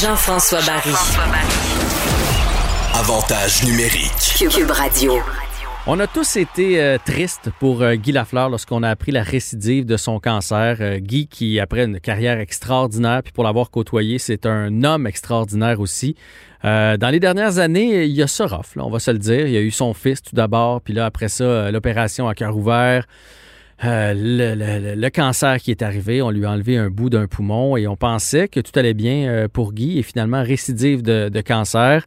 Jean-François Barry. Avantage numérique. Cube Radio. On a tous été euh, tristes pour euh, Guy Lafleur lorsqu'on a appris la récidive de son cancer. Euh, Guy, qui, après une carrière extraordinaire, puis pour l'avoir côtoyé, c'est un homme extraordinaire aussi. dans les dernières années, il y a ça rough, on va se le dire. Il y a eu son fils tout d'abord, puis là, après ça, l'opération à cœur ouvert. Le, cancer qui est arrivé, on lui a enlevé un bout d'un poumon et on pensait que tout allait bien pour Guy et finalement récidive de, cancer.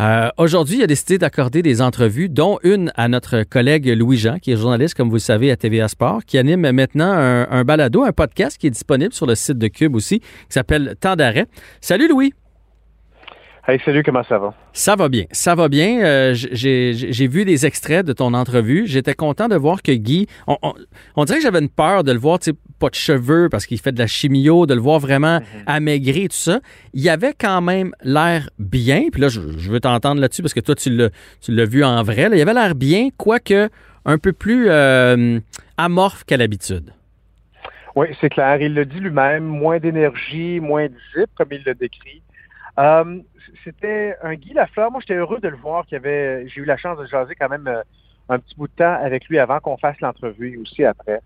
Euh, aujourd'hui, il a décidé d'accorder des entrevues, dont une à notre collègue Louis-Jean, qui est journaliste, comme vous le savez, à TVA Sport, qui anime maintenant un balado, un podcast qui est disponible sur le site de Cube aussi, qui s'appelle Temps d'arrêt. Salut Louis! Hey, salut, comment ça va? Ça va bien, ça va bien. Euh, j'ai vu des extraits de ton entrevue. J'étais content de voir que Guy, on, dirait que j'avais une peur de le voir, tu sais, pas de cheveux parce qu'il fait de la chimio, de le voir vraiment mhm. amaigri tout ça. Il avait quand même l'air bien. Puis là, je, veux t'entendre là-dessus parce que toi, tu l'as vu en vrai. Il avait l'air bien, quoique un peu plus euh, amorphe qu'à l'habitude. Oui, c'est clair. Il le dit lui-même, moins d'énergie, moins de zip, comme il le décrit. Euh, c'était un Guy Lafleur. Moi, j'étais heureux de le voir. Qu'il avait, j'ai eu la chance de jaser quand même euh, un petit bout de temps avec lui avant qu'on fasse l'entrevue aussi après.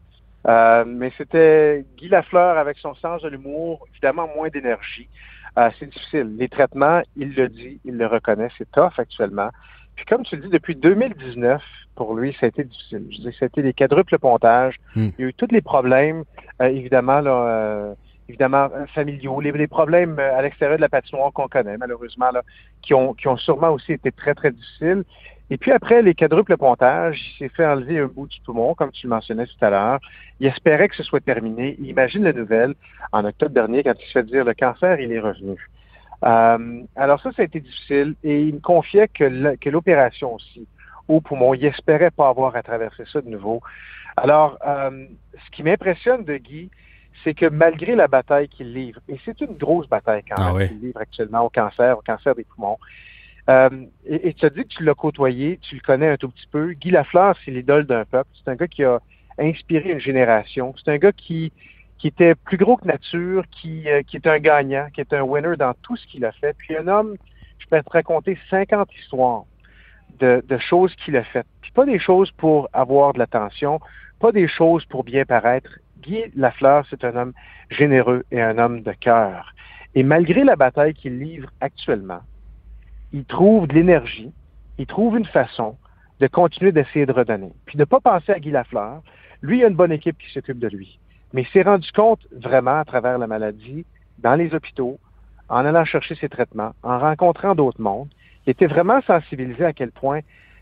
Euh, mais c'était Guy Lafleur avec son sens de l'humour, évidemment moins d'énergie. c'est difficile. Les traitements, il le dit, il le reconnaît, c'est tough actuellement. Puis comme tu le dis, depuis 2019, pour lui, ça a été difficile. Je dis, ça a été des quadruples pontages. Hmm. Il y a eu tous les problèmes, évidemment, là, évidemment euh, familiaux, les, problèmes euh, à l'extérieur de la patinoire qu'on connaît malheureusement, là, qui, ont, qui ont sûrement aussi été très, très difficiles. Et puis après les quadruples pontages, il s'est fait enlever un bout du poumon, comme tu le mentionnais tout à l'heure. Il espérait que ce soit terminé. Il imagine la nouvelle en octobre dernier quand il se fait dire le cancer, il est revenu. Euh, alors ça, ça a été difficile et il me confiait que l'opération aussi au poumon, il espérait pas avoir à traverser ça de nouveau. Alors, ce qui m'impressionne de Guy, c'est que malgré la bataille qu'il livre, et c'est une grosse bataille quand ah même qu'il livre actuellement au cancer, au cancer des poumons, euh, et, tu as dit que tu l'as côtoyé, tu le connais un tout petit peu. Guy Lafleur, c'est l'idole d'un peuple. C'est un gars qui a inspiré une génération. C'est un gars qui, qui était plus gros que nature, qui, euh, qui est un gagnant, qui est un winner dans tout ce qu'il a fait. Puis un homme, je peux te raconter 50 histoires de, de choses qu'il a faites. Puis pas des choses pour avoir de l'attention, pas des choses pour bien paraître, Guy Lafleur, c'est un homme généreux et un homme de cœur. Et malgré la bataille qu'il livre actuellement, il trouve de l'énergie, il trouve une façon de continuer d'essayer de redonner. Puis de ne pas penser à Guy Lafleur. Lui, il a une bonne équipe qui s'occupe de lui. Mais il s'est rendu compte vraiment à travers la maladie, dans les hôpitaux, en allant chercher ses traitements, en rencontrant d'autres mondes. Il était vraiment sensibilisé à quel point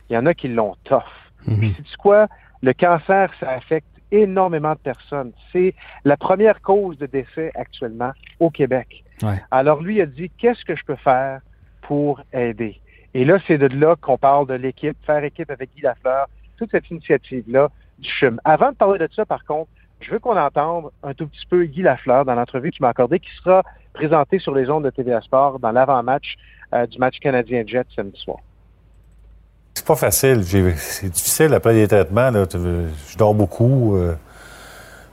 il y en a qui l'ont tough. Mm Puis, c'est quoi? Le cancer, ça affecte énormément de personnes. C'est la première cause de décès actuellement au Québec. Alors lui a dit, qu'est-ce que je peux faire pour aider? Et là, c'est de là qu'on parle de l'équipe, faire équipe avec Guy Lafleur, toute cette initiative-là du CHUM. Avant de parler de ça, par contre, je veux qu'on entende un tout petit peu Guy Lafleur dans l'entrevue qu'il m'a accordée, qui sera présentée sur les ondes de TVA Sport dans l'avant-match euh, du match canadien-Jet samedi soir. C'est pas facile. C'est difficile après les traitements. Je dors beaucoup. Euh,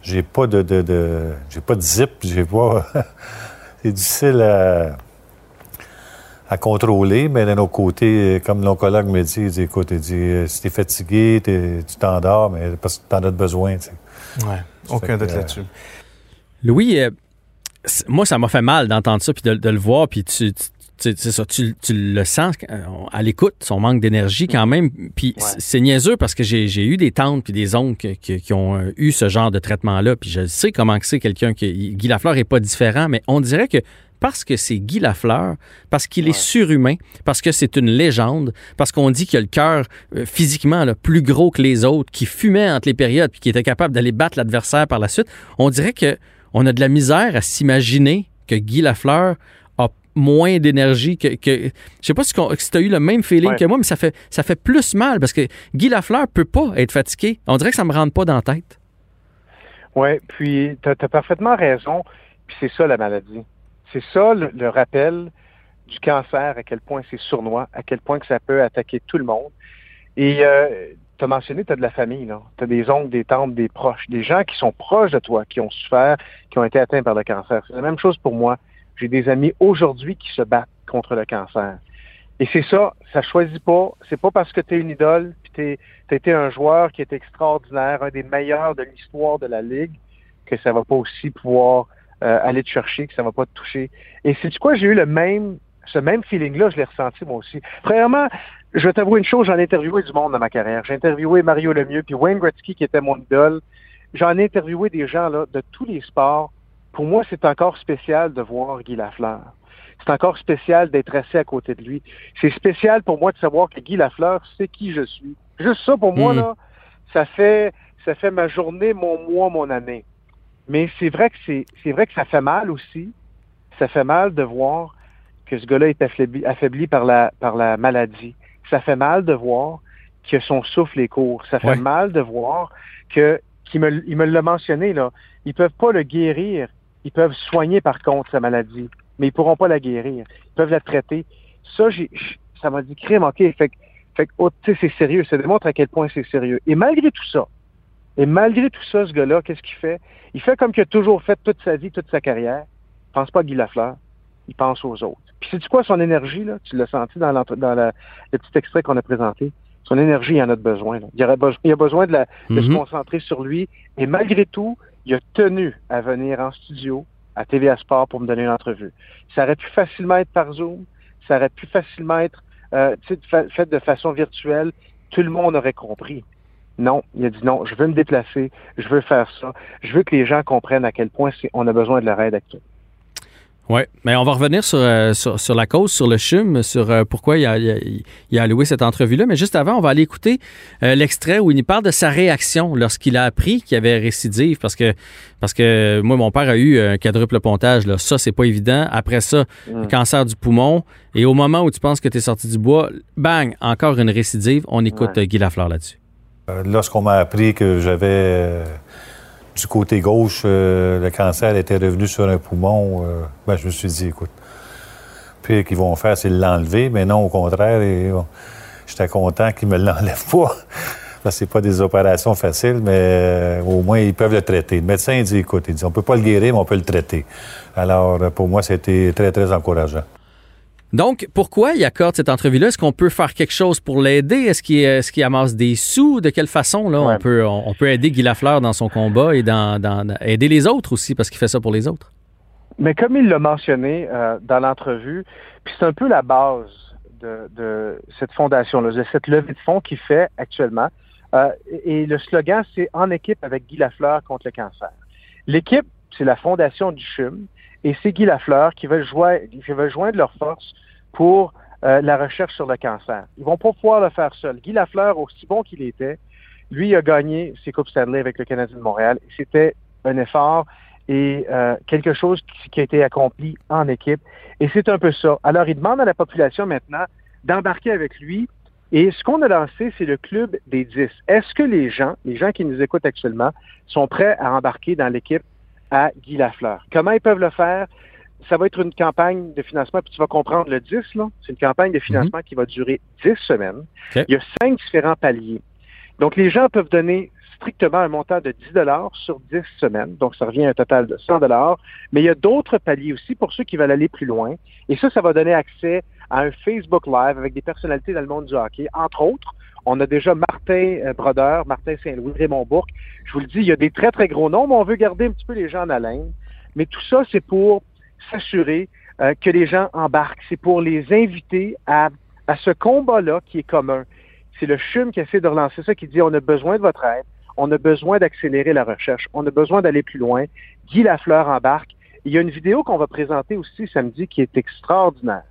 j'ai pas de, j'ai pas de zip. J'ai pas. c'est difficile à, contrôler, mais d'un autre côté, comme l'oncologue me dit, il dit écoute, il dit euh, si t'es fatigué, tu t'endors, mais parce que t'en as besoin. Oui, aucun doute là-dessus. Louis, euh, moi, ça m'a fait mal d'entendre ça puis de, le voir, puis tu c'est ça, tu, le sens euh, à l'écoute, son manque d'énergie quand même. Puis c'est niaiseux parce que j'ai eu des tantes puis des oncles qui, ont euh, eu ce genre de traitement-là. Puis je sais comment c'est quelqu'un qui... Guy Lafleur est pas différent, mais on dirait que parce que c'est Guy Lafleur, parce qu'il est surhumain, parce que c'est une légende, parce qu'on dit qu'il a le cœur euh, physiquement plus gros que les autres, qui fumait entre les périodes puis qui était capable d'aller battre l'adversaire par la suite, on dirait que on a de la misère à s'imaginer que Guy Lafleur moins d'énergie que, que, je sais pas si, tu as eu le même feeling que moi mais ça fait ça fait plus mal parce que Guy Lafleur peut pas être fatigué. On dirait que ça me rentre pas dans la tête. Oui, puis tu as, parfaitement raison. Puis c'est ça la maladie. C'est ça le, rappel du cancer, à quel point c'est sournois, à quel point que ça peut attaquer tout le monde. Et euh, tu as mentionné, tu as de la famille, tu as des oncles, des tantes, des proches, des gens qui sont proches de toi, qui ont souffert, qui ont été atteints par le cancer. C'est la même chose pour moi. J'ai des amis aujourd'hui qui se battent contre le cancer. Et c'est ça, ça choisit pas. C'est pas parce que tu es une idole, puis tu été un joueur qui est extraordinaire, un des meilleurs de l'histoire de la Ligue, que ça va pas aussi pouvoir euh, aller te chercher, que ça va pas te toucher. Et c'est du quoi j'ai eu le même, ce même feeling-là, je l'ai ressenti moi aussi. Premièrement, je vais t'avouer une chose, j'en ai interviewé du monde dans ma carrière. J'ai interviewé Mario Lemieux, puis Wayne Gretzky, qui était mon idole. J'en ai interviewé des gens là, de tous les sports. Pour moi, c'est encore spécial de voir Guy Lafleur. C'est encore spécial d'être assis à côté de lui. C'est spécial pour moi de savoir que Guy Lafleur sait qui je suis. Juste ça, pour moi, hmm. là, ça fait, ça fait ma journée, mon mois, mon année. Mais c'est vrai que c'est, c'est vrai que ça fait mal aussi. Ça fait mal de voir que ce gars-là est affaibli, affaibli, par la, par la maladie. Ça fait mal de voir que son souffle est court. Ça fait mal de voir que, qu'il me, il me l'a mentionné, là. Ils peuvent pas le guérir. Ils peuvent soigner, par contre, sa maladie. Mais ils pourront pas la guérir. Ils peuvent la traiter. Ça, j'ai, ça m'a dit crime, OK. Fait, fait oh, c'est sérieux. Ça démontre à quel point c'est sérieux. Et malgré tout ça, et malgré tout ça, ce gars-là, qu'est-ce qu'il fait? Il fait comme qu'il a toujours fait toute sa vie, toute sa carrière. Il pense pas à Guy Lafleur. Il pense aux autres. Puis c'est quoi? Son énergie, là? Tu l'as senti dans, dans le petit extrait qu'on a présenté. Son énergie, il en a besoin. Il, aurait besoin, il a besoin de, la, de se mhm. concentrer sur lui. Et malgré tout, il a tenu à venir en studio à TVA Sport pour me donner une entrevue. Ça aurait pu facilement être par Zoom. Ça aurait pu facilement être euh, fait de façon virtuelle. Tout le monde aurait compris. Non, il a dit non, je veux me déplacer, je veux faire ça, je veux que les gens comprennent à quel point on a besoin de leur aide actuelle. Oui, mais on va revenir sur, euh, sur, la cause, sur le CHUM, sur euh, pourquoi il a, il, a, alloué cette entrevue-là. Mais juste avant, on va aller écouter euh, l'extrait où il nous parle de sa réaction lorsqu'il a appris qu'il y avait récidive. Parce que, parce que moi, mon père a eu un quadruple pontage. Là. Ça, c'est pas évident. Après ça, mm. cancer du poumon. Et au moment où tu penses que tu es sorti du bois, bang, encore une récidive. On écoute Guy Lafleur là-dessus. Lorsqu'on m'a appris que j'avais du côté gauche, euh, le cancer était revenu sur un poumon. Euh, ben, je me suis dit, écoute, puis qu'ils vont faire, c'est l'enlever, mais non, au contraire, j'étais content qu'ils me l'enlèvent pas. Que c'est pas des opérations faciles, mais euh, au moins, ils peuvent le traiter. Le médecin dit, écoute, il dit, on peut pas le guérir, mais on peut le traiter. Alors, pour moi, c'était très, très encourageant. Donc, pourquoi il accorde cette entrevue-là? Est-ce qu'on peut faire quelque chose pour l'aider? Est-ce qu'il est amasse des sous? De quelle façon là, on, peut, on, peut aider Guy Lafleur dans son combat et dans, aider les autres aussi parce qu'il fait ça pour les autres? Mais comme il l'a mentionné euh, dans l'entrevue, puis c'est un peu la base de, cette fondation-là, de cette levée de fonds qu'il fait actuellement. Euh, et le slogan, c'est En équipe avec Guy Lafleur contre le cancer. L'équipe, c'est la fondation du CHUM. Et c'est Guy Lafleur qui veut, joindre leurs forces pour euh, la recherche sur le cancer. Ils vont pas pouvoir le faire seul. Guy Lafleur, aussi bon qu'il était, lui a gagné ses Coupes Stanley avec le Canadien de Montréal. C'était un effort et euh, quelque chose qui, a été accompli en équipe. Et c'est un peu ça. Alors, il demande à la population maintenant d'embarquer avec lui. Et ce qu'on a lancé, c'est le club des 10. Est-ce que les gens, les gens qui nous écoutent actuellement, sont prêts à embarquer dans l'équipe à Guy Lafleur. Comment ils peuvent le faire? Ça va être une campagne de financement, puis tu vas comprendre le 10, là. C'est une campagne de financement mhm. qui va durer 10 semaines. Il y a cinq différents paliers. Donc, les gens peuvent donner strictement un montant de 10 dollars sur 10 semaines. Donc, ça revient à un total de 100 dollars. Mais il y a d'autres paliers aussi pour ceux qui veulent aller plus loin. Et ça, ça va donner accès à un Facebook Live avec des personnalités dans le monde du hockey, entre autres. On a déjà Martin euh, Brodeur, Martin Saint-Louis, Raymond Bourque. Je vous le dis, il y a des très, très gros noms, mais on veut garder un petit peu les gens en haleine. Mais tout ça, c'est pour s'assurer euh, que les gens embarquent. C'est pour les inviter à, à ce combat-là qui est commun. C'est le CHUM qui essaie de relancer ça, qui dit on a besoin de votre aide, on a besoin d'accélérer la recherche, on a besoin d'aller plus loin. Guy Lafleur embarque. Il y a une vidéo qu'on va présenter aussi samedi qui est extraordinaire,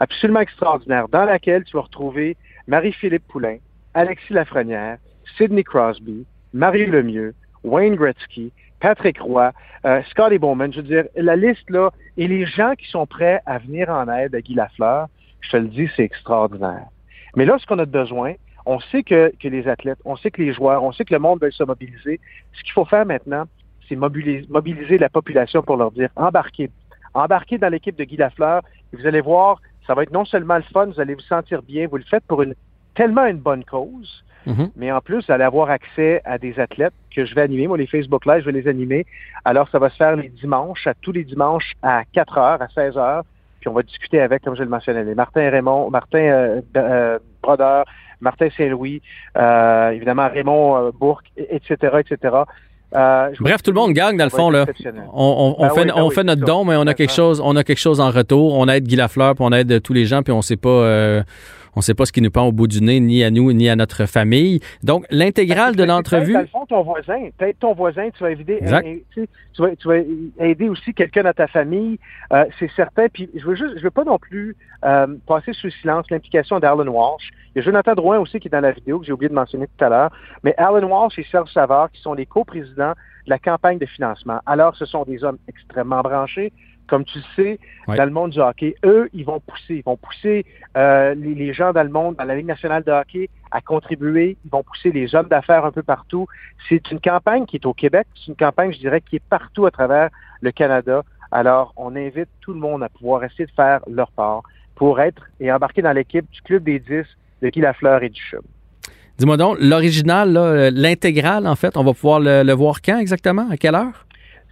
absolument extraordinaire, dans laquelle tu vas retrouver Marie-Philippe Poulain, Alexis Lafrenière, Sidney Crosby, Marie Lemieux, Wayne Gretzky, Patrick Roy, euh, Scotty Bowman, je veux dire, la liste là, et les gens qui sont prêts à venir en aide à Guy Lafleur, je te le dis, c'est extraordinaire. Mais là, ce qu'on a besoin, on sait que, que, les athlètes, on sait que les joueurs, on sait que le monde veut se mobiliser. Ce qu'il faut faire maintenant, c'est mobiliser, mobiliser la population pour leur dire embarquez. Embarquez dans l'équipe de Guy Lafleur et vous allez voir, ça va être non seulement le fun, vous allez vous sentir bien, vous le faites pour une tellement une bonne cause, mm-hmm. mais en plus, vous allez avoir accès à des athlètes que je vais animer. Moi, les Facebook Live, je vais les animer. Alors, ça va se faire les dimanches, à tous les dimanches à 4 heures, à 16 heures. Puis on va discuter avec, comme je le mentionnais, Martin Raymond, Martin euh, euh, Brodeur, Martin Saint-Louis, euh, évidemment Raymond euh, Bourque, etc., etc. Euh, Bref, tout le monde gagne dans le fond là. On, on, ben fait, on ben fait notre don, mais on a quelque chose, on a quelque chose en retour. On aide Guy Lafleur, puis on aide tous les gens, puis on sait pas. Euh, on ne sait pas ce qui nous pend au bout du nez, ni à nous, ni à notre famille. Donc, l'intégrale de l'entrevue. Dans le fond, ton voisin, peut-être ton voisin, tu vas aider, tu, vas, tu, vas, aider aussi quelqu'un dans ta famille, euh, c'est certain. Puis, je veux juste, je veux pas non plus euh, passer sous silence l'implication d'Alan Walsh. Il y a Jonathan Drouin aussi qui est dans la vidéo, que j'ai oublié de mentionner tout à l'heure. Mais Alan Walsh et Serge Savard, qui sont les co-présidents de la campagne de financement. Alors, ce sont des hommes extrêmement branchés, comme tu le sais, dans le monde du hockey, eux, ils vont pousser. Ils vont pousser euh, les, gens dans le monde, dans la Ligue nationale de hockey, à contribuer. Ils vont pousser les hommes d'affaires un peu partout. C'est une campagne qui est au Québec. C'est une campagne, je dirais, qui est partout à travers le Canada. Alors, on invite tout le monde à pouvoir essayer de faire leur part pour être et embarquer dans l'équipe du Club des 10 de Guy Lafleur et du Chum. Dis-moi donc, l'original, l'intégral, en fait, on va pouvoir le voir quand exactement? À quelle heure?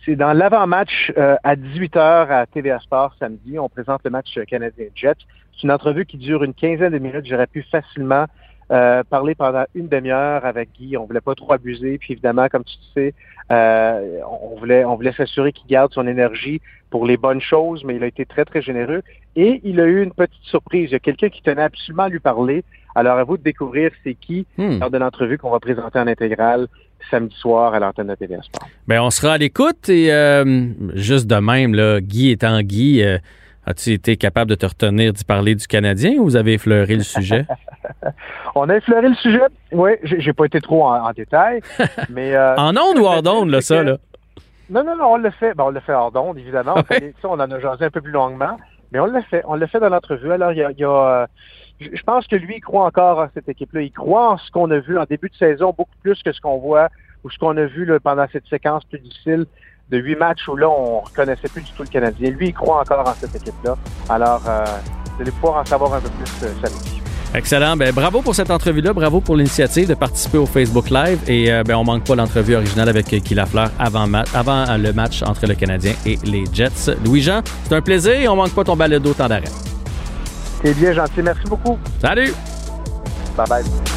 C'est dans l'avant-match euh, à 18h à TVA Sport samedi. On présente le match Canadien-Jet. C'est une entrevue qui dure une quinzaine de minutes. J'aurais pu facilement euh, parler pendant une demi-heure avec Guy. On voulait pas trop abuser. Puis évidemment, comme tu sais, euh, on voulait, on voulait s'assurer qu'il garde son énergie pour les bonnes choses, mais il a été très, très généreux. Et il a eu une petite surprise. Il y a quelqu'un qui tenait absolument à lui parler. Alors, à vous de découvrir c'est qui hmm. lors de l'entrevue qu'on va présenter en intégrale samedi soir à l'antenne de TVA Sport. Bien, on sera à l'écoute et euh, juste de même, là, Guy étant Guy, euh, as-tu été capable de te retenir d'y parler du Canadien ou vous avez effleuré le sujet? on a effleuré le sujet. Oui, j'ai pas été trop en, détail. mais euh, En onde ou hors d'onde, là, ça, là? Non, non, non, on le fait. Ben, on le fait hors d'onde, évidemment. On, on en a jasé un peu plus longuement. Mais on l'a fait. On l'a fait dans l'entrevue. Alors, il y a je pense que lui, il croit encore en cette équipe-là. Il croit en ce qu'on a vu en début de saison, beaucoup plus que ce qu'on voit ou ce qu'on a vu là, pendant cette séquence plus difficile de huit matchs où là, on reconnaissait plus du tout le Canadien. Lui, il croit encore en cette équipe-là. Alors, euh, vous allez pouvoir en savoir un peu plus euh, samedi. Excellent. Ben, bravo pour cette entrevue-là. Bravo pour l'initiative de participer au Facebook Live. Et euh, ben, on manque pas l'entrevue originale avec Guy Lafleur avant, avant le match entre le Canadien et les Jets. Louis-Jean, c'est un plaisir et on manque pas ton balado temps d'arrêt. C'est bien gentil. Merci beaucoup. Salut. Bye bye.